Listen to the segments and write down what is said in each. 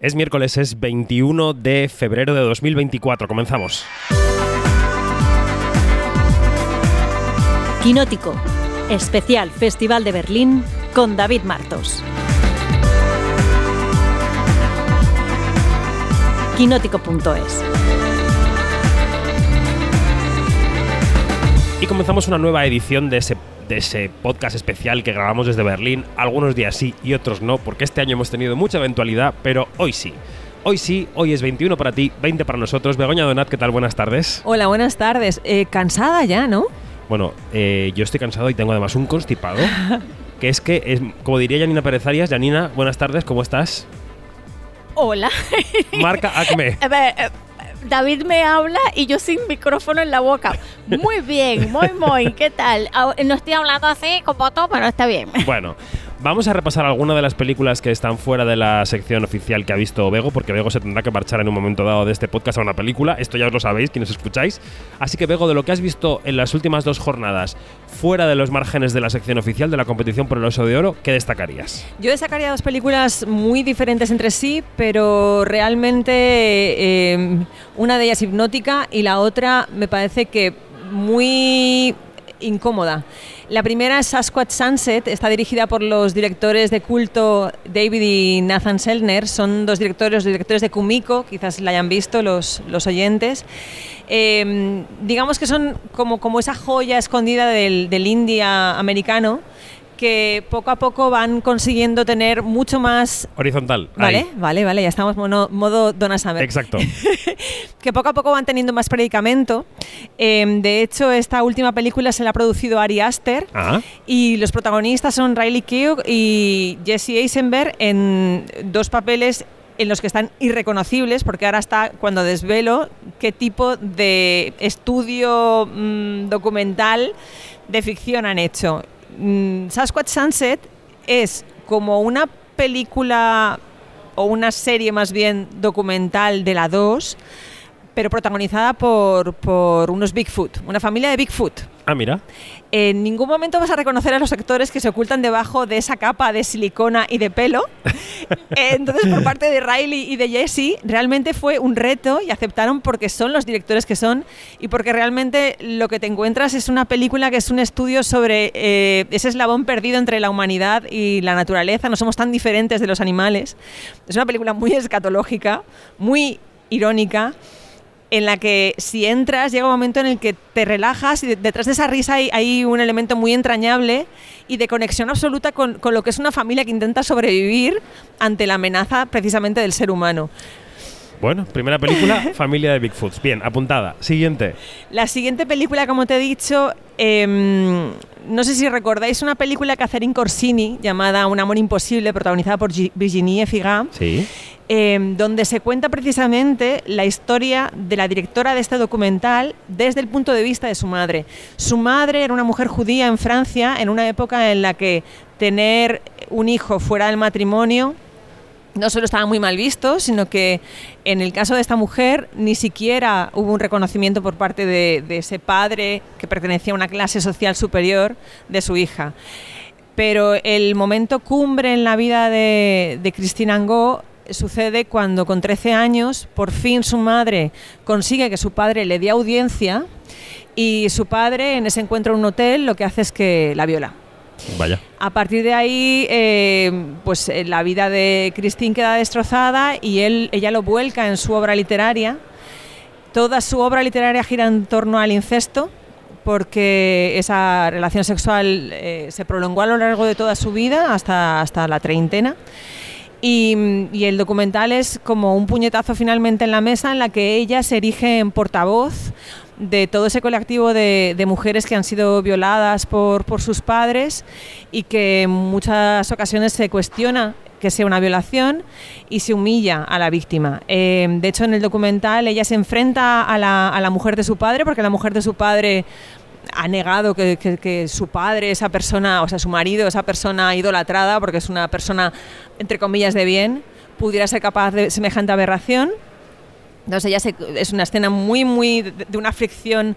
Es miércoles, es 21 de febrero de 2024. Comenzamos. Quinótico, especial Festival de Berlín con David Martos. Quinótico.es Y comenzamos una nueva edición de ese, de ese podcast especial que grabamos desde Berlín. Algunos días sí y otros no, porque este año hemos tenido mucha eventualidad, pero hoy sí. Hoy sí, hoy es 21 para ti, 20 para nosotros. Begoña Donat, ¿qué tal? Buenas tardes. Hola, buenas tardes. Eh, cansada ya, ¿no? Bueno, eh, yo estoy cansado y tengo además un constipado. que es que, es, como diría Janina Pérez Arias, Janina, buenas tardes, ¿cómo estás? Hola. Marca Acme. David me habla y yo sin micrófono en la boca. Muy bien, muy, muy. ¿Qué tal? Ah, No estoy hablando así como todo, pero está bien. Bueno, vamos a repasar algunas de las películas que están fuera de la sección oficial que ha visto Bego, porque Bego se tendrá que marchar en un momento dado de este podcast a una película. Esto ya os lo sabéis, quienes escucháis. Así que, Bego, de lo que has visto en las últimas dos jornadas, fuera de los márgenes de la sección oficial de la competición por el Oso de Oro, ¿qué destacarías? Yo destacaría dos películas muy diferentes entre sí, pero realmente eh, una de ellas hipnótica y la otra me parece que muy incómoda. La primera es Sasquatch Sunset, está dirigida por los directores de culto David y Nathan Selner, son dos directores, directores de Kumiko, quizás la hayan visto los, los oyentes. Eh, digamos que son como, como esa joya escondida del, del India americano que poco a poco van consiguiendo tener mucho más... Horizontal. Vale, ahí. vale, vale, ya estamos mono- modo Donna Summer. Exacto. que poco a poco van teniendo más predicamento. Eh, de hecho, esta última película se la ha producido Ari Aster Ah, y los protagonistas son Riley Keough y Jesse Eisenberg en dos papeles en los que están irreconocibles, porque ahora está cuando desvelo qué tipo de estudio mm, documental de ficción han hecho. Mm, Sasquatch Sunset es como una película o una serie más bien documental de la 2, pero protagonizada por, por unos Bigfoot, una familia de Bigfoot. ah, mira. En ningún momento vas a reconocer a los actores que se ocultan debajo de esa capa de silicona y de pelo. Entonces, por parte de Riley y de Jesse, realmente fue un reto y aceptaron porque son los directores que son y porque realmente lo que te encuentras es una película que es un estudio sobre eh, ese eslabón perdido entre la humanidad y la naturaleza. No somos tan diferentes de los animales. Es una película muy escatológica, muy irónica en la que si entras llega un momento en el que te relajas y de- detrás de esa risa hay, hay un elemento muy entrañable y de conexión absoluta con, con lo que es una familia que intenta sobrevivir ante la amenaza precisamente del ser humano. Bueno, primera película, Familia de Bigfoots. Bien, apuntada. Siguiente. La siguiente película, como te he dicho, em, no sé si recordáis una película que Catherine Corsini llamada Un amor imposible, protagonizada por Gi- Virginie Efira. Sí. Eh, donde se cuenta precisamente la historia de la directora de este documental desde el punto de vista de su madre. Su madre era una mujer judía en Francia en una época en la que tener un hijo fuera del matrimonio no solo estaba muy mal visto, sino que en el caso de esta mujer ni siquiera hubo un reconocimiento por parte de, de ese padre que pertenecía a una clase social superior de su hija. Pero el momento cumbre en la vida de, de Christine Angot sucede cuando con 13 años por fin su madre consigue que su padre le dé audiencia y su padre en ese encuentro en un hotel lo que hace es que la viola. Vaya. A partir de ahí, eh, pues eh, la vida de Christine queda destrozada y él, ella lo vuelca en su obra literaria. Toda su obra literaria gira en torno al incesto, porque esa relación sexual eh, se prolongó a lo largo de toda su vida, hasta, hasta la treintena. Y, el documental es como un puñetazo finalmente en la mesa en la que ella se erige en portavoz de todo ese colectivo de, mujeres que han sido violadas por, sus padres y que en muchas ocasiones se cuestiona que sea una violación y se humilla a la víctima. Eh, de hecho, en el documental ella se enfrenta a la mujer de su padre porque la mujer de su padre ha negado que, su padre, esa persona, o sea, su marido, esa persona idolatrada, porque es una persona, entre comillas, de bien, pudiera ser capaz de semejante aberración. Entonces ella se- es una escena muy, muy de, una fricción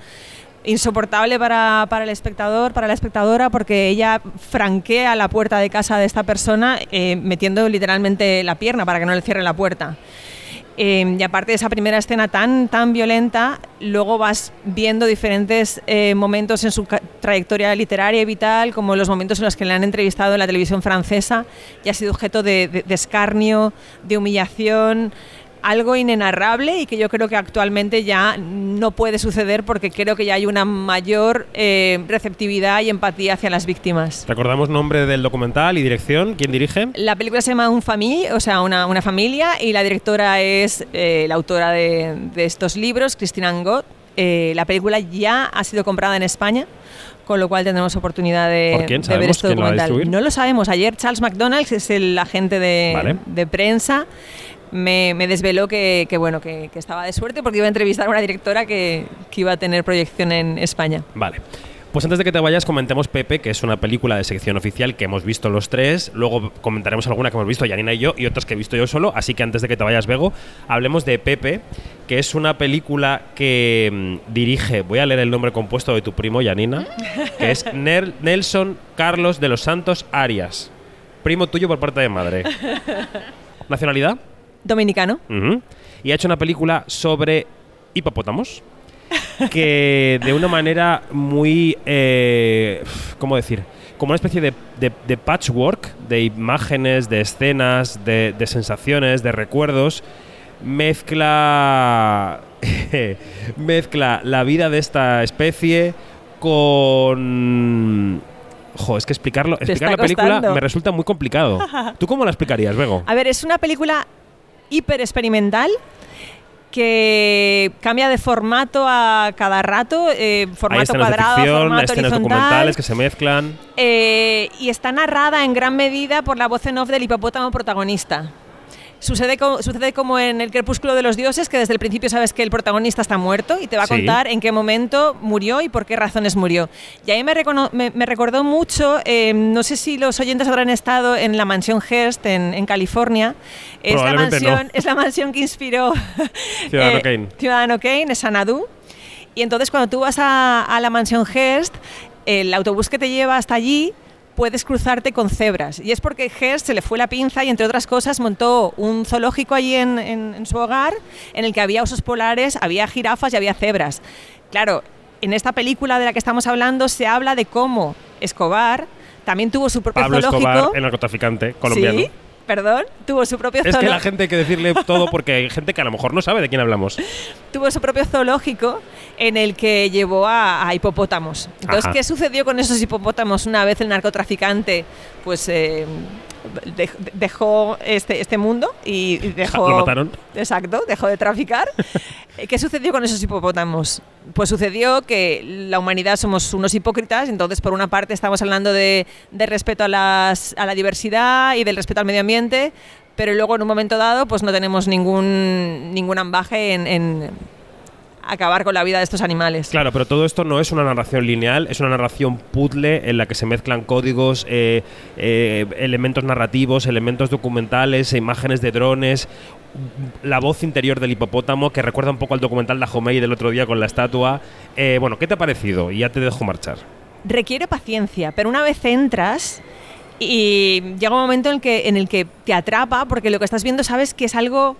insoportable para, para el espectador, para la espectadora, porque ella franquea la puerta de casa de esta persona eh, metiendo literalmente la pierna para que no le cierre la puerta. Eh, y aparte de esa primera escena tan, tan violenta, luego vas viendo diferentes eh, momentos en su trayectoria literaria y vital, como los momentos en los que le han entrevistado en la televisión francesa y ha sido objeto de, de- de escarnio, de humillación, algo inenarrable y que yo creo que actualmente ya no puede suceder porque creo que ya hay una mayor eh, receptividad y empatía hacia las víctimas. Recordamos nombre del documental y dirección. ¿Quién dirige? La película se llama Un Famille, o sea, una, una familia, y la directora es eh, la autora de, de estos libros, Christine Angot. Eh, la película ya ha sido comprada en España, con lo cual tendremos oportunidad de, ¿Por quién? de ver ¿Sabemos este lo documental. distribuir? No lo sabemos. Ayer Charles McDonald, que es el agente de, Vale. de prensa, me, me desveló que, que, bueno, que, que estaba de suerte porque iba a entrevistar a una directora que, que iba a tener proyección en España. Vale. Pues antes de que te vayas, comentemos Pepe, que es una película de sección oficial que hemos visto los tres. Luego comentaremos alguna que hemos visto Janina y yo y otras que he visto yo solo. Así que antes de que te vayas, Bego, hablemos de Pepe, que es una película que mm, dirige, voy a leer el nombre compuesto de tu primo, Janina, que es Nel- Nelson Carlos de los Santos Arias. Primo tuyo por parte de madre. ¿Nacionalidad? Dominicano. Y ha hecho una película sobre hipopótamos que de una manera muy, eh, ¿cómo decir? Como una especie de, de- de patchwork de imágenes, de escenas, de, de sensaciones, de recuerdos, mezcla, mezcla la vida de esta especie con... Jo, es que explicarlo, explicar la película me resulta muy complicado. ¿Tú cómo la explicarías, Bego? A ver, es una película hiper experimental que cambia de formato a cada rato, eh, formato cuadrado, ficción, formato escenas horizontal, documentales que se mezclan. eh, y está narrada en gran medida por la voz en off del hipopótamo protagonista. Sucede, co- sucede como en el crepúsculo de los dioses, que desde el principio sabes que el protagonista está muerto y te va a Sí. contar en qué momento murió y por qué razones murió. Y ahí me, me, me recordó mucho, eh, no sé si los oyentes habrán estado en la mansión Hearst en, en California. Es la, Probablemente no. mansión, es la mansión que inspiró Ciudadano eh, Kane. Ciudadano Kane, es Sanadu. Y entonces cuando tú vas a, a la mansión Hearst, el autobús que te lleva hasta allí puedes cruzarte con cebras. Y es porque Hearst se le fue la pinza y, entre otras cosas, montó un zoológico allí en, en- en su hogar en el que había osos polares, había jirafas y había cebras. Claro, en esta película de la que estamos hablando se habla de cómo Escobar también tuvo su propio Pablo zoológico. Escobar, el narcotraficante colombiano. Sí, perdón, tuvo su propio Es que zoológico. la gente hay que decirle todo porque hay gente que a lo mejor no sabe de quién hablamos. tuvo su propio zoológico en el que llevó a, a hipopótamos. Entonces, Ajá. ¿qué sucedió con esos hipopótamos una vez el narcotraficante pues eh, dejó este, este mundo y dejó... Lo mataron. Exacto, dejó de traficar. ¿Qué sucedió con esos hipopótamos? Pues sucedió que la humanidad somos unos hipócritas, entonces por una parte estamos hablando de, de respeto a, las, a la diversidad y del respeto al medio ambiente, pero luego en un momento dado pues no tenemos ningún, ningún ambaje en, en acabar con la vida de estos animales. Claro, pero todo esto no es una narración lineal, es una narración puzzle en la que se mezclan códigos, eh, eh, elementos narrativos, elementos documentales, e imágenes de drones, la voz interior del hipopótamo que recuerda un poco al documental de Jomei del otro día con la estatua. Eh, bueno, ¿qué te ha parecido? Y ya te dejo marchar. requiere paciencia, pero una vez entras y llega un momento en el que, en el que te atrapa porque lo que estás viendo sabes que es algo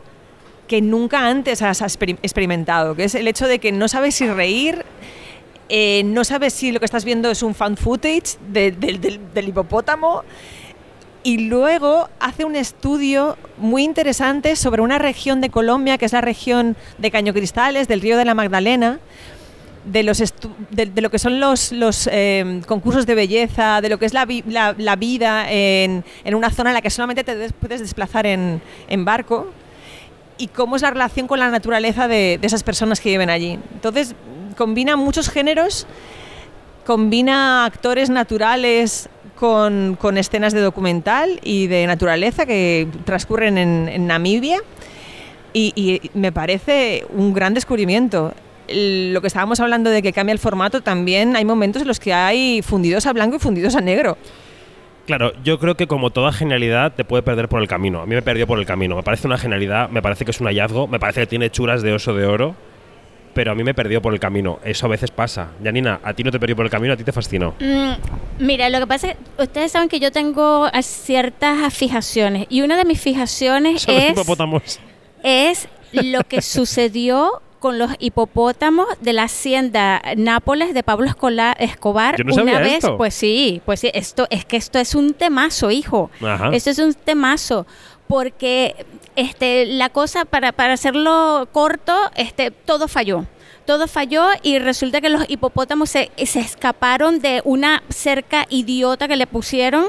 que nunca antes has exper- experimentado, que es el hecho de que no sabes si reír, eh, no sabes si lo que estás viendo es un fan footage de- del- hipopótamo y luego hace un estudio muy interesante sobre una región de Colombia, que es la región de Caño Cristales, del río de la Magdalena, de, los de, lo que son los, eh, concursos de belleza, de lo que es la, vi- la- la vida en, una zona en la que solamente te des- puedes desplazar en barco y cómo es la relación con la naturaleza de, esas personas que viven allí. Entonces, combina muchos géneros, combina actores naturales con, escenas de documental y de naturaleza que transcurren en, Namibia y, y me parece un gran descubrimiento. Lo que estábamos hablando de que cambia el formato, también hay momentos en los que hay fundidos a blanco y fundidos a negro. Claro, yo creo que como toda genialidad te puede perder por el camino. A mí me perdió por el camino. Me parece una genialidad, me parece que es un hallazgo, me parece que tiene churas de oso de oro. pero a mí me perdió por el camino. Eso a veces pasa. Janina, a ti no te perdió por el camino, a ti te fascinó. Mm, mira, lo que pasa es que ustedes saben que yo tengo ciertas fijaciones y una de mis fijaciones es, es lo que sucedió con los hipopótamos de la hacienda Nápoles de Pablo Escola- Escobar Yo no una vez, esto. pues sí, pues sí, esto es que esto es un temazo, hijo. Ajá. Esto es un temazo porque este la cosa para, para hacerlo corto, este todo falló. Todo falló y resulta que los hipopótamos se, se escaparon de una cerca idiota que le pusieron.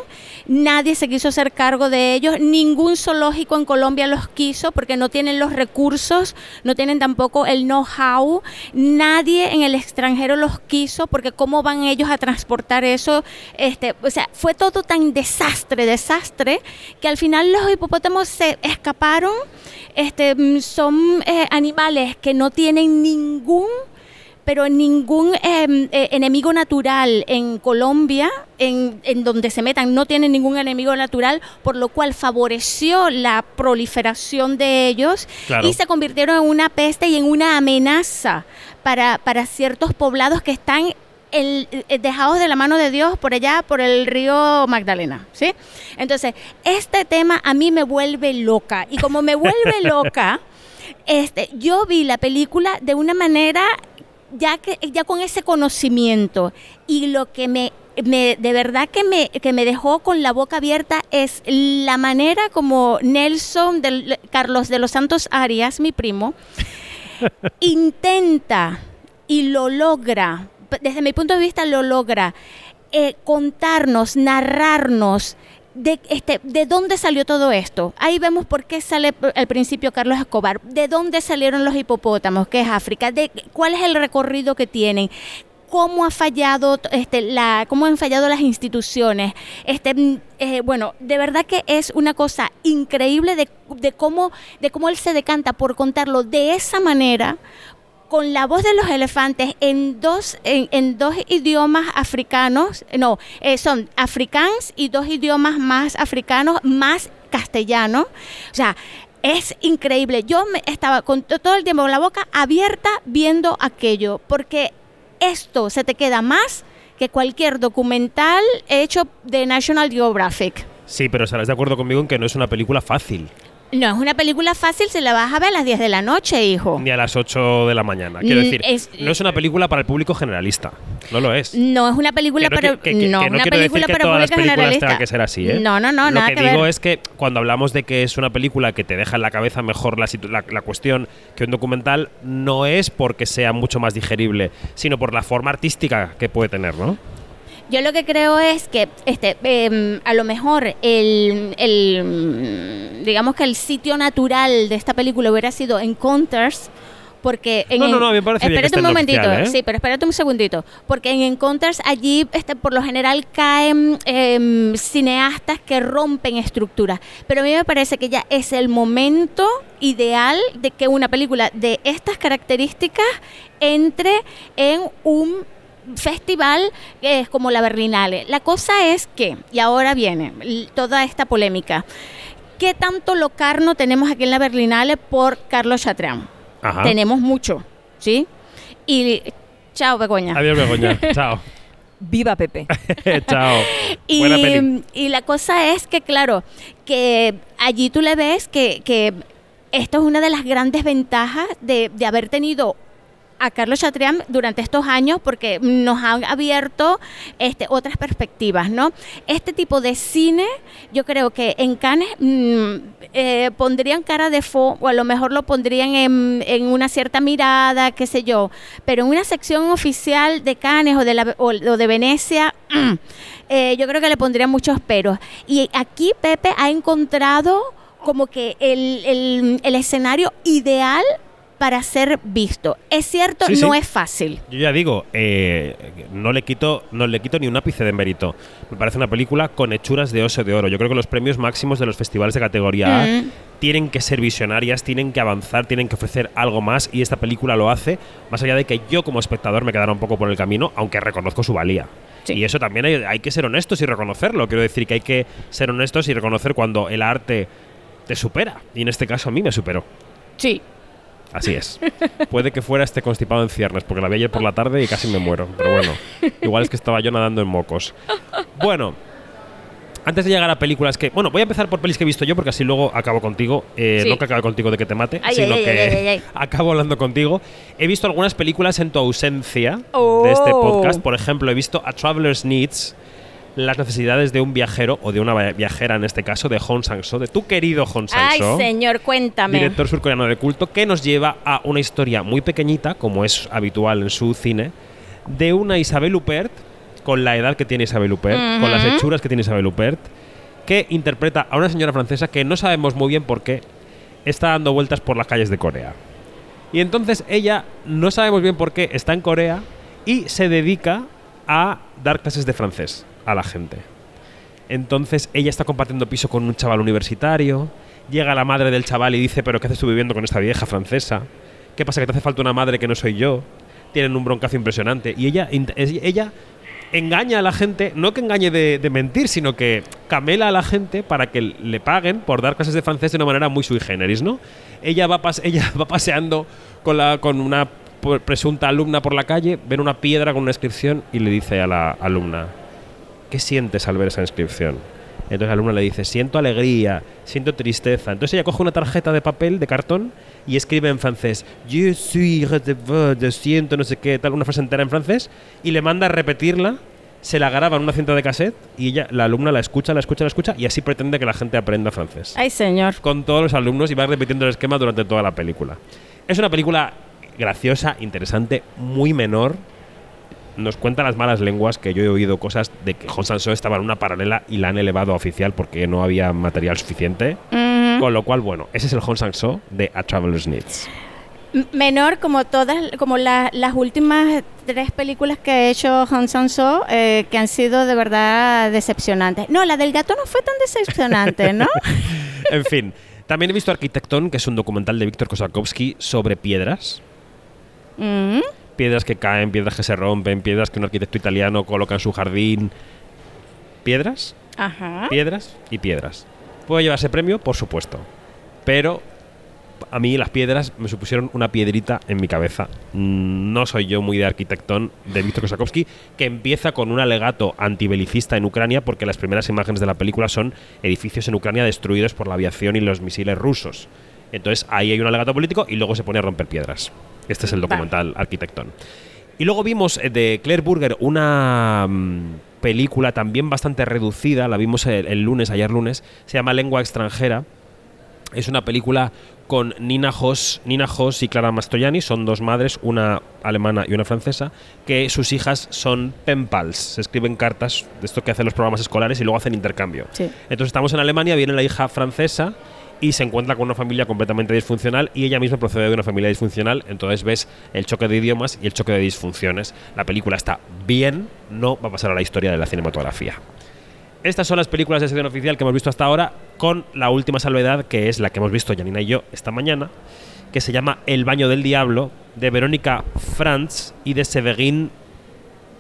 Nadie se quiso hacer cargo de ellos. Ningún zoológico en Colombia los quiso porque no tienen los recursos, no tienen tampoco el know-how. Nadie en el extranjero los quiso porque cómo van ellos a transportar eso. Este, o sea, fue todo tan desastre, desastre, que al final los hipopótamos se escaparon. Este, mm, son eh, animales que no tienen ningún pero ningún eh, eh, enemigo natural en Colombia, en, en donde se metan, no tienen ningún enemigo natural, por lo cual favoreció la proliferación de ellos Claro. y se convirtieron en una peste y en una amenaza para, para ciertos poblados que están el- eh, dejados de la mano de Dios por allá, por el río Magdalena, ¿sí? Entonces, este tema a mí me vuelve loca y como me vuelve loca, este, yo vi la película de una manera ya que ya con ese conocimiento. Y lo que me, me- de verdad que me, que me dejó con la boca abierta es la manera como Nelson del, Carlos de los Santos Arias, mi primo, intenta y lo logra, desde mi punto de vista lo logra, eh, contarnos, narrarnos de, este, de dónde salió todo esto. Ahí vemos por qué sale al principio Carlos Escobar, de dónde salieron los hipopótamos, que es África, de cuál es el recorrido que tienen cómo ha fallado este, la cómo han fallado las instituciones este mm, eh, bueno de verdad que es una cosa increíble de, de cómo de cómo él se decanta por contarlo de esa manera con la voz de los elefantes en dos, en, dos idiomas africanos, no, eh, son africans y dos idiomas más africanos, más castellano. O sea, es increíble. Yo me estaba con to- todo el tiempo con la boca abierta viendo aquello, porque esto se te queda más que cualquier documental hecho de National Geographic. Sí, pero estarás de acuerdo conmigo en que no es una película fácil. No es una película fácil, se la vas a ver a las 10 de la noche, hijo. Ni a las 8 de la mañana. Quiero decir, es- no es una película para el público generalista. No lo es. No es una película Que no, para que- que- no, no una película para todas público generalista. que ser así, ¿eh? No, no, no, Lo nada que, que, digo ver. es que cuando hablamos de que es una película que te deja en la cabeza mejor la, la- la cuestión que un documental, no es porque sea mucho más digerible, sino por la forma artística que puede tener, ¿no? Yo lo que creo es que este em, a lo mejor el, el, mm, digamos que el sitio natural de esta película hubiera sido Encounters porque en No, no, no, me parece que espérate un momentito, oficial, ¿eh? sí, pero espérate un segundito, porque en Encounters allí este, por lo general caen em, cineastas que rompen estructuras, pero a mí me parece que ya es el momento ideal de que una película de estas características entre en un festival que es como la Berlinale. La cosa es que, y ahora viene toda esta polémica, ¿qué tanto locarno tenemos aquí en la Berlinale por Carlos Chatrán? Ajá. Tenemos mucho, ¿sí? Y chao, Begoña. Adiós, Begoña. Chao. Viva Pepe. Chao. Y, Buena peli. y la cosa es que, claro, que allí tú le ves que, que esto es una de las grandes ventajas de, de haber tenido a Carlos Chatrián durante estos años porque nos han abierto este, otras perspectivas, ¿no? Este tipo de cine, yo creo que en Cannes mm, eh, pondrían cara de fo o a lo mejor lo pondrían en, en una cierta mirada, qué sé yo, pero en una sección oficial de Cannes o de, la, o, de Venecia, mm, eh, yo creo que le pondrían muchos peros. Y aquí Pepe ha encontrado como que el, el- el escenario ideal para ser visto. Es cierto, Sí, no sí. es fácil. Yo ya digo, eh, no le quito, no le quito ni un ápice de mérito. Me parece una película con hechuras de oso de oro. Yo creo que los premios máximos de los festivales de categoría A Mm. tienen que ser visionarias, tienen que avanzar, tienen que ofrecer algo más y esta película lo hace, más allá de que yo como espectador me quedara un poco por el camino, aunque reconozco su valía. Sí. Y eso también hay, hay que ser honestos y reconocerlo. Quiero decir que hay que ser honestos y reconocer cuando el arte te supera. Y en este caso a mí me superó. Sí. Así es. Puede que fuera este constipado en ciernes, porque la vi ayer por la tarde y casi me muero. Pero bueno, igual es que estaba yo nadando en mocos. Bueno, antes de llegar a películas que. Bueno, voy a empezar por pelis que he visto yo, porque así luego acabo contigo. Eh, Sí. No que acabe contigo de que te mate, Ay, sino ay, que ay, acabo hablando contigo. He visto algunas películas en tu ausencia de este Oh. podcast. Por ejemplo, he visto A Traveler's Needs. Las necesidades de un viajero, o de una viajera en este caso, de Hong Sang-so, de tu querido Hong Ay, Sang-so señor, cuéntame. director surcoreano de culto, que nos lleva a una historia muy pequeñita, como es habitual en su cine, de una Isabel Huppert, con la edad que tiene Isabel Huppert, con las hechuras que tiene Isabel Huppert, que interpreta a una señora francesa que no sabemos muy bien por qué está dando vueltas por las calles de Corea. Y entonces ella, no sabemos bien por qué, está en Corea y se dedica a dar clases de francés a la gente. Entonces ella está compartiendo piso con un chaval universitario. Llega la madre del chaval y dice, pero ¿qué haces tú viviendo con esta vieja francesa? ¿Qué pasa? ¿Que te hace falta una madre que no soy yo? Tienen un broncazo impresionante. Y ella, ella engaña a la gente, no que engañe de, mentir, sino que camela a la gente para que le paguen por dar clases de francés de una manera muy sui generis, ¿no? Ella va, ella va paseando con, la, con una presunta alumna por la calle, ven una piedra con una inscripción y le dice a la alumna, ¿qué sientes al ver esa inscripción? Entonces la alumna le dice, siento alegría, siento tristeza. Entonces ella coge una tarjeta de papel, de cartón, y escribe en francés, Je suis de siento no sé qué, tal, una frase entera en francés, y le manda a repetirla, se la graba en una cinta de cassette, y ella, la alumna la escucha, la escucha, la escucha, y así pretende que la gente aprenda francés Ay, señor. con todos los alumnos y va repitiendo el esquema durante toda la película. Es una película graciosa, interesante, muy menor. Nos cuenta las malas lenguas que yo he oído cosas de que Hong Sang-soo estaba en una paralela y la han elevado a oficial porque no había material suficiente. Con lo cual, bueno, ese es el Hong Sang-soo de A Traveler's Needs. Menor como todas, como la- las últimas tres películas que ha hecho Hong Sang-soo, eh, que han sido de verdad decepcionantes. No, la del gato no fue tan decepcionante, ¿no? En fin, también he visto Arquitectón, que es un documental de Víctor Kosakowski sobre piedras. Mm. Piedras que caen, piedras que se rompen, piedras que un arquitecto italiano coloca en su jardín. ¿Piedras? Ajá. Piedras y piedras. ¿Puedo llevarse premio? Por supuesto. Pero a mí las piedras me supusieron una piedrita en mi cabeza. Mm, No soy yo muy de arquitectón de Víctor Kosakowski, que empieza con un alegato antibelicista en Ucrania, porque las primeras imágenes de la película son edificios en Ucrania destruidos por la aviación y los misiles rusos. Entonces ahí hay un alegato político y luego se pone a romper piedras. Este es el Vale. documental Arquitectón. Y luego vimos eh, de Claire Burger una mm, película también bastante reducida, la vimos el, el lunes, ayer lunes, se llama Lengua extranjera. Es una película con Nina Hoss, Nina Hoss y Clara Mastroianni, son dos madres, una alemana y una francesa, que sus hijas son pen pals, se escriben cartas de esto que hacen los programas escolares y luego hacen intercambio. Sí. Entonces estamos en Alemania, viene la hija francesa y se encuentra con una familia completamente disfuncional y ella misma procede de una familia disfuncional, entonces ves el choque de idiomas y el choque de disfunciones. La película está bien, no va a pasar a la historia de la cinematografía. Estas son las películas de sección oficial que hemos visto hasta ahora, con la última salvedad, que es la que hemos visto Janina y yo esta mañana, que se llama El baño del diablo, de Verónica Franz y de Severin.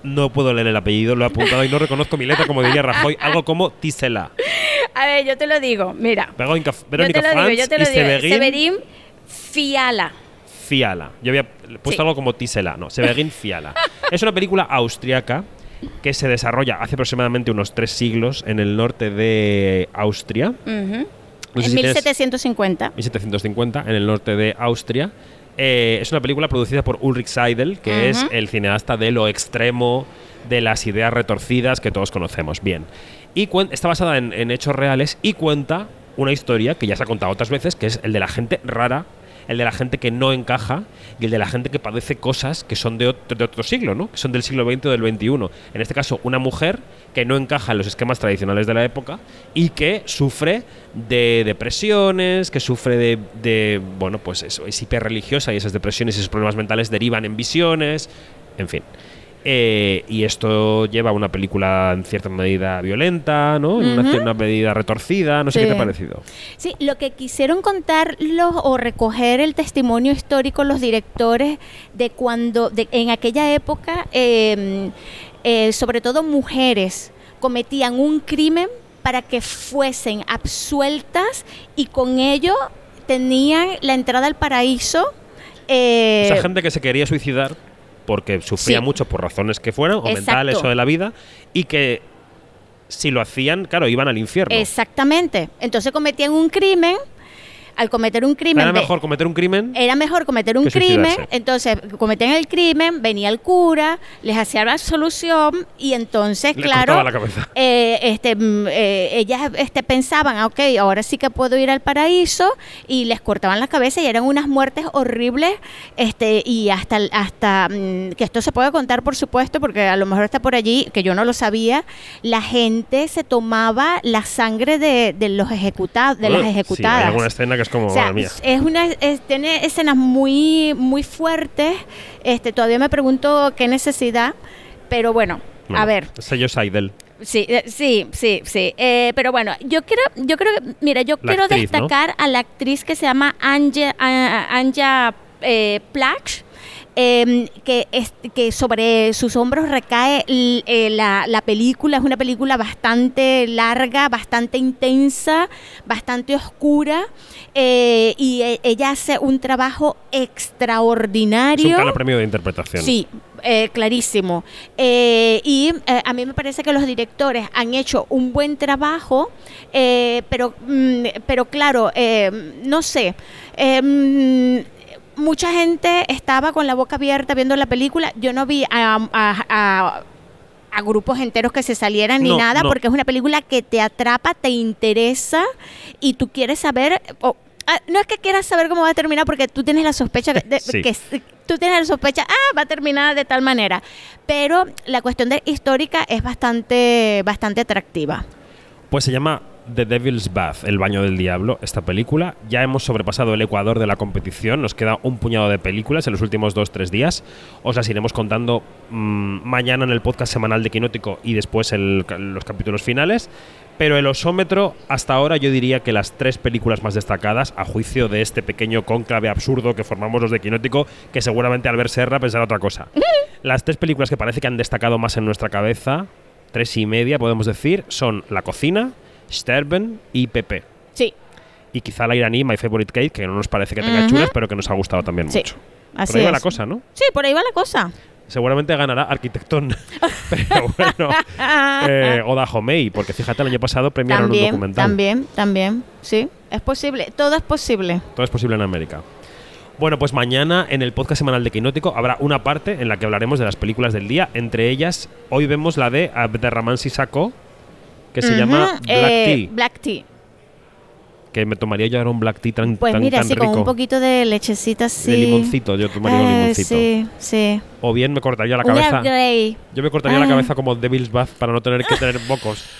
No puedo leer el apellido, lo he apuntado y no reconozco mi letra, como diría Rajoy, algo como Tisela. A ver, yo te lo digo, mira. Verónica, Yo Verónica te lo Franz digo, yo te lo y digo. Severin Severin Fiala. Fiala. Yo había puesto Sí. algo como Tisela, no, Severin Fiala. es una película austriaca que se desarrolla hace aproximadamente unos tres siglos en el norte de Austria. No sé en si tienes- 1750. 1750, en el norte de Austria. Eh, es una película producida por Ulrich Seidel, que es el cineasta de lo extremo, de las ideas retorcidas que todos conocemos bien. Y está basada en, en hechos reales y cuenta una historia que ya se ha contado otras veces, que es el de la gente rara, el de la gente que no encaja y el de la gente que padece cosas que son de otro, de otro siglo, ¿no? que son del siglo XX o del XXI. En este caso, una mujer que no encaja en los esquemas tradicionales de la época y que sufre de depresiones, que sufre de, de, bueno, pues eso, es hiperreligiosa y esas depresiones y esos problemas mentales derivan en visiones, en fin. Eh, y esto lleva a una película en cierta medida violenta, ¿no? En una, Ujú. una medida retorcida, no sé Sí. qué te ha parecido. Sí, lo que quisieron contar los, o recoger el testimonio histórico los directores de cuando, de, en aquella época, eh, eh, sobre todo mujeres, cometían un crimen para que fuesen absueltas y con ello tenían la entrada al paraíso Eh, O sea, gente que se quería suicidar porque sufría Sí. mucho por razones que fueran, o Exacto. mentales o de la vida, y que si lo hacían, claro, iban al infierno. Exactamente. Entonces cometían un crimen. Al cometer un crimen. Era mejor cometer un crimen. era mejor cometer un crimen, suicidarse. entonces cometían el crimen, venía el cura, les hacía la solución y entonces, Le claro, la cabeza. eh, este, mm, eh, ellas este, pensaban, ah, ok, ahora sí que puedo ir al paraíso y les cortaban la cabeza y eran unas muertes horribles este, y hasta, hasta mm, que esto se puede contar, por supuesto, porque a lo mejor está por allí, que yo no lo sabía, la gente se tomaba la sangre de, de los ejecutados, de las Sí, ejecutadas. hay alguna escena que es como, O sea, madre mía. es una, es- tiene escenas muy, muy fuertes. Este, todavía me pregunto qué necesidad, pero bueno, a ver. Sello Seidel. Sí, eh, sí, sí, sí. Eh, pero bueno, yo quiero, yo creo, mira, yo La quiero actriz, ¿no? destacar a la actriz que se llama Anja, Anja eh, Plach. Em, que, es, que sobre sus hombros recae eh, la, la película. Es una película bastante larga, bastante intensa, bastante oscura. eh, y eh, ella hace un trabajo Es un extraordinario. premio de interpretación. Sí, eh, clarísimo. Eh, y eh, a mí me parece que los directores han hecho un buen trabajo, pero, mm, pero claro, no sé. Mucha gente estaba con la boca abierta viendo la película. Yo no vi a, a- a- a grupos enteros que se salieran ni No, nada, no. porque es una película que te atrapa, te interesa y tú quieres saber. o- ah, no es que quieras saber cómo va a terminar, porque tú tienes la sospecha de, Sí. que tú tienes la sospecha, ah, va a terminar de tal manera. Pero la cuestión de histórica es bastante, bastante atractiva. Pues se llama The Devil's Bath, El baño del diablo, esta película. Ya hemos sobrepasado el ecuador de la competición, nos queda un puñado de películas en los últimos dos, tres días. Os las iremos contando mm, mañana en el podcast semanal de Quinótico y después ca- los capítulos finales. Pero el osómetro, hasta ahora yo diría que las tres películas más destacadas, a juicio de este pequeño cónclave absurdo que formamos los de Quinótico, que seguramente Albert Serra pensará otra cosa. las tres películas que parece que han destacado más en nuestra cabeza, tres y media podemos decir, son La Cocina, Sterben y Pepe. Sí, Y quizá la iraní, My Favorite Cake, que no nos parece que tenga Ujú. chulas, pero que nos ha gustado también sí. mucho. Así Por ahí va la cosa, ¿no? Sí, por ahí va la cosa. Seguramente ganará Arquitectón. pero bueno, eh, o Dahomey, porque fíjate, el año pasado premiaron un documental. también, también. Sí, es posible. Todo es posible. Todo es posible en América. Bueno, pues mañana en el podcast semanal de Quinótico habrá una parte en la que hablaremos de las películas del día. Entre ellas, hoy vemos la de Abderrahman Sissako, que se llama Black eh, Tea. Black Tea. Que me tomaría yo ahora un Black Tea tan, Pues tan, mira, tan sí, rico. con un poquito de lechecita así. de limoncito, yo tomaría un Eh, limoncito. Sí, sí. O bien me cortaría la cabeza. Grey. Yo me cortaría la Ah. cabeza como Devil's Bath para no tener que tener mocos.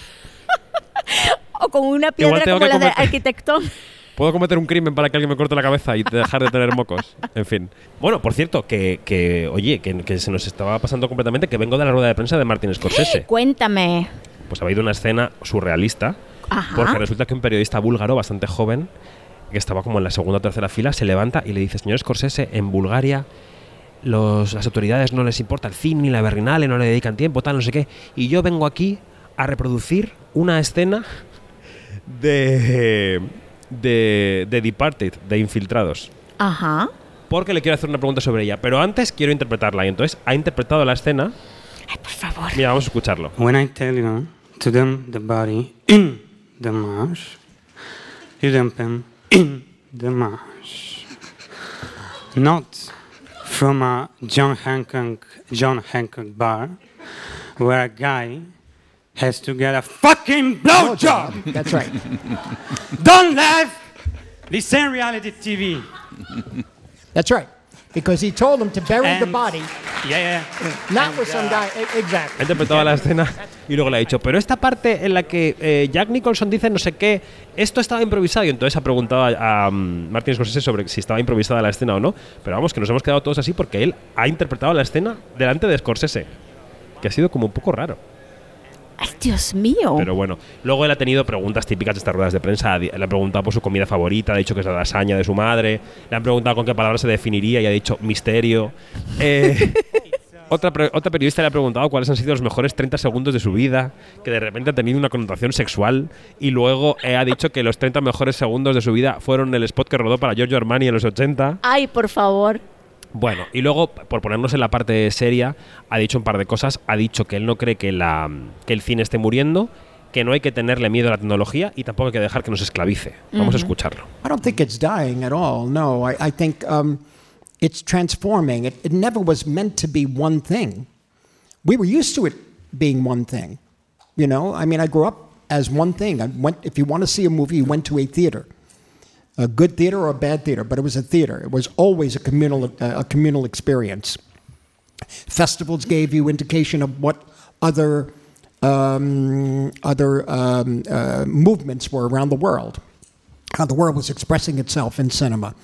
O con una piedra como la de arquitectón. Puedo cometer un crimen para que alguien me corte la cabeza y dejar de tener mocos. En fin. Bueno, por cierto, que, que oye, que, que se nos estaba pasando completamente que vengo de la rueda de prensa de Martin Scorsese. Cuéntame. Pues ha habido una escena surrealista. Ajá. Porque resulta que un periodista búlgaro bastante joven, que estaba como en la segunda o tercera fila, se levanta y le dice, señor Scorsese, en Bulgaria los, las autoridades no les importa el cine ni la berrinale, no le dedican tiempo, tal, no sé qué. Y yo vengo aquí a reproducir una escena de, de, de Departed, de Infiltrados. Ajá. Porque le quiero hacer una pregunta sobre ella. Pero antes quiero interpretarla. Y entonces ha interpretado la escena. Ay, por favor. Mira, vamos a escucharlo. When I tell you to them the body in the marsh, you dump him in the marsh. Not from a John Hancock, John Hancock bar where a guy has to get a fucking blowjob. That's right. Don't laugh! This ain't reality TV. That's right. Because he told him to bury the body, Yeah, yeah. not with some guy. Exactly. Ha interpretado la escena y luego le ha dicho, pero esta parte en la que eh, Jack Nicholson dice no sé qué, esto estaba improvisado. Y entonces ha preguntado a, a, um, Martin Scorsese sobre si estaba improvisada la escena o no. Pero vamos, que nos hemos quedado todos así porque él ha interpretado la escena delante de Scorsese. Que ha sido como un poco raro. Ay, Dios mío. Pero bueno, luego él ha tenido preguntas típicas de estas ruedas de prensa. Le han preguntado por su comida favorita, ha dicho que es la lasaña de su madre. Le han preguntado con qué palabra se definiría y ha dicho misterio. Eh, otra, otra periodista le ha preguntado cuáles han sido los mejores 30 segundos de su vida, que de repente ha tenido una connotación sexual. Y luego eh, ha dicho que los 30 mejores segundos de su vida fueron el spot que rodó para Giorgio Armani en los 80. Ay, por favor. Bueno, y luego, por ponernos en la parte seria, ha dicho un par de cosas. Ha dicho que él no cree que, la, que el cine esté muriendo, que no hay que tenerle miedo a la tecnología y tampoco hay que dejar que nos esclavice. Vamos a escucharlo. I don't think it's dying at all. No, I, I think um, it's transforming. It, it never was meant to be one thing. We were used to it being one thing. You know, I mean, I grew up as one thing. I went, if you want to see a movie, you went to a theater, a good theater or a bad theater, but it was a theater. It was always a communal, uh, a communal experience. Festivals gave you indication of what other um, other um, uh, movements were around the world, how the world was expressing itself in cinema.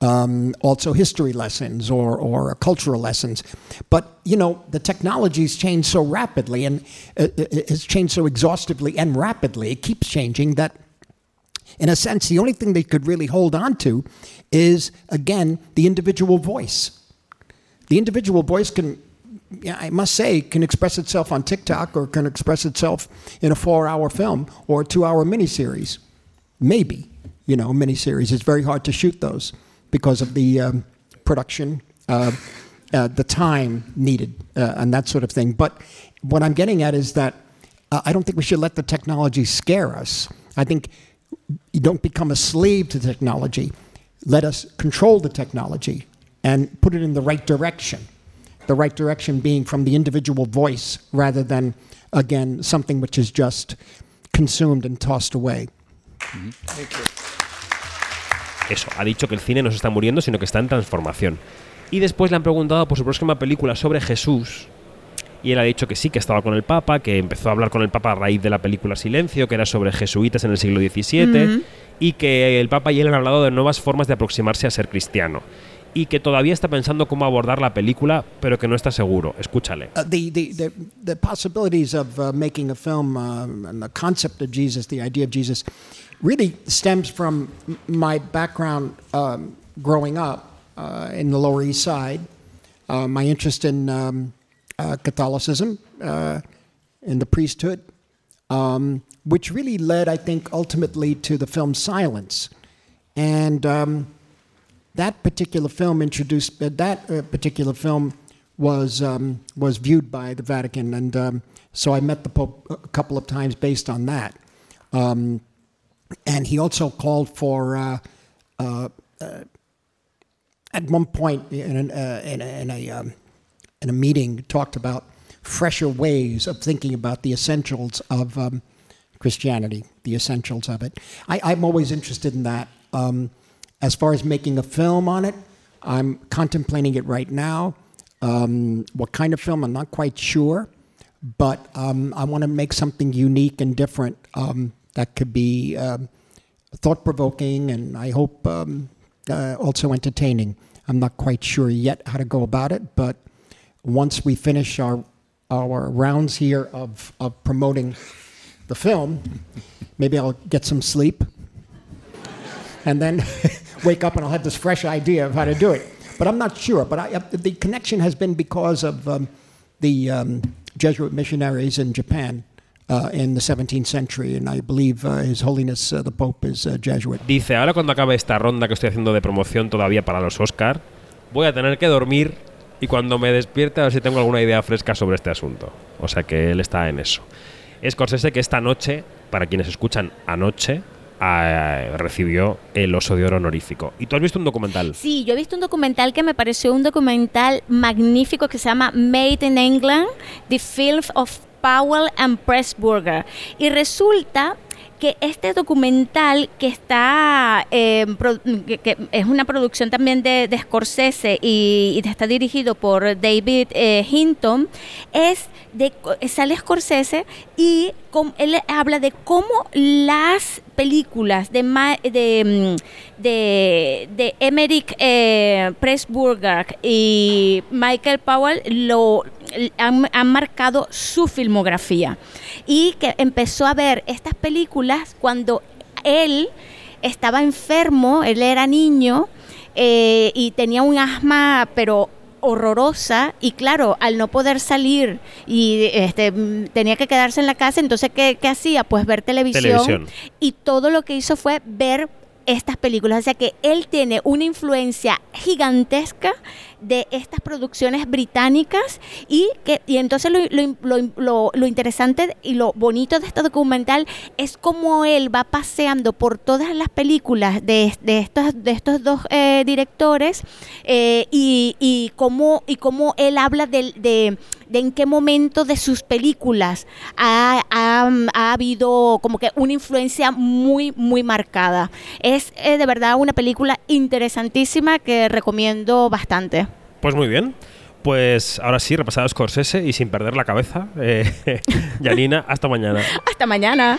Um, also, history lessons or, or cultural lessons. But, you know, the technology's changed so rapidly and uh, it has changed so exhaustively and rapidly, it keeps changing that, in a sense, the only thing they could really hold on to is, again, the individual voice. The individual voice can I must say, can express itself on TikTok or can express itself in a four hour film or a two hour miniseries. Maybe, you know, miniseries. It's very hard to shoot those because of the um, production, uh, uh, the time needed, uh, and that sort of thing. But what I'm getting at is that uh, I don't think we should let the technology scare us. I think you don't become a slave to technology. Let us control the technology and put it in the right direction the right direction being from the individual voice rather than, again, something which is just consumed and tossed away. Eso, ha dicho que el cine no se está muriendo, sino que está en transformación. Y después le han preguntado por su próxima película sobre Jesús. Y él ha dicho que sí, que estaba con el Papa, que empezó a hablar con el Papa a raíz de la película Silencio, que era sobre jesuitas en el siglo XVII, y que el Papa y él han hablado de nuevas formas de aproximarse a ser cristiano. Y que todavía está pensando cómo abordar la película, pero que no está seguro. Escúchale. Uh, the, the, the, the possibilities of uh, making a film um, and the concept of Jesus, the idea of Jesus, really stems from my background um, growing up uh, in the Lower East Side, uh, my interest in um, uh, Catholicism, uh, in the priesthood, um, which really led, I think, ultimately to the film Silence. And um, that particular film introduced uh, that uh, particular film was um, was viewed by the Vatican, and um, so I met the Pope a couple of times based on that. Um, and he also called for uh, at one point in, an, in a, in a, um, in a meeting talked about fresher ways of thinking about the essentials of um, Christianity, the essentials of it. I, I'm always interested in that. Um, as far as making a film on it, I'm contemplating it right now. Um, what kind of film, I'm not quite sure, but um, I want to make something unique and different um, that could be um, thought provoking and I hope uh, also entertaining. I'm not quite sure yet how to go about it, but once we finish our our rounds here of, of promoting the film, maybe I'll get some sleep and then wake up and I'll have this fresh idea of how to do it. But I'm not sure. But I, uh, the connection has been because of um, the um, Jesuit missionaries in Japan uh, in the 17th century, and I believe uh, His Holiness uh, the Pope is uh, Jesuit. Dice, ahora cuando acabe esta ronda que estoy haciendo de promoción todavía para los Oscar, voy a tener que dormir y cuando me despierte a ver si tengo alguna idea fresca sobre este asunto. O sea que él está en eso. Scorsese que esta noche, para quienes escuchan anoche, ah, recibió el Oso de Oro honorífico. ¿Y tú has visto un documental? Sí, yo he visto un documental que me pareció un documental magnífico que se llama Made in England, The Film of Powell and Pressburger. Y resulta que este documental que está eh, que, es una producción también de, Scorsese y, está dirigido por David eh, Hinton es de sale Scorsese y él habla de cómo las películas de mm, de, de Emmerich eh, Pressburger y Michael Powell lo han, han marcado su filmografía. Y que empezó a ver estas películas cuando él estaba enfermo, él era niño eh, y tenía un asma, pero horrorosa y claro, al no poder salir y este mm, tenía que quedarse en la casa, entonces ¿qué, qué hacía? Pues ver televisión, Televisión. y todo lo que hizo fue ver estas películas. O sea que él tiene una influencia gigantesca de estas producciones británicas y que y entonces lo, lo- lo- lo- interesante y lo bonito de este documental es cómo él va paseando por todas las películas de, de estos de estos dos eh, directores eh, y, y cómo y cómo él habla del- de, de en qué momento de sus películas ha, ha- ha habido como que una influencia muy muy marcada es eh, de verdad una película interesantísima que recomiendo bastante Pues muy bien. Pues ahora sí, repasado Scorsese y sin perder la cabeza. Eh, Janina, hasta mañana. hasta mañana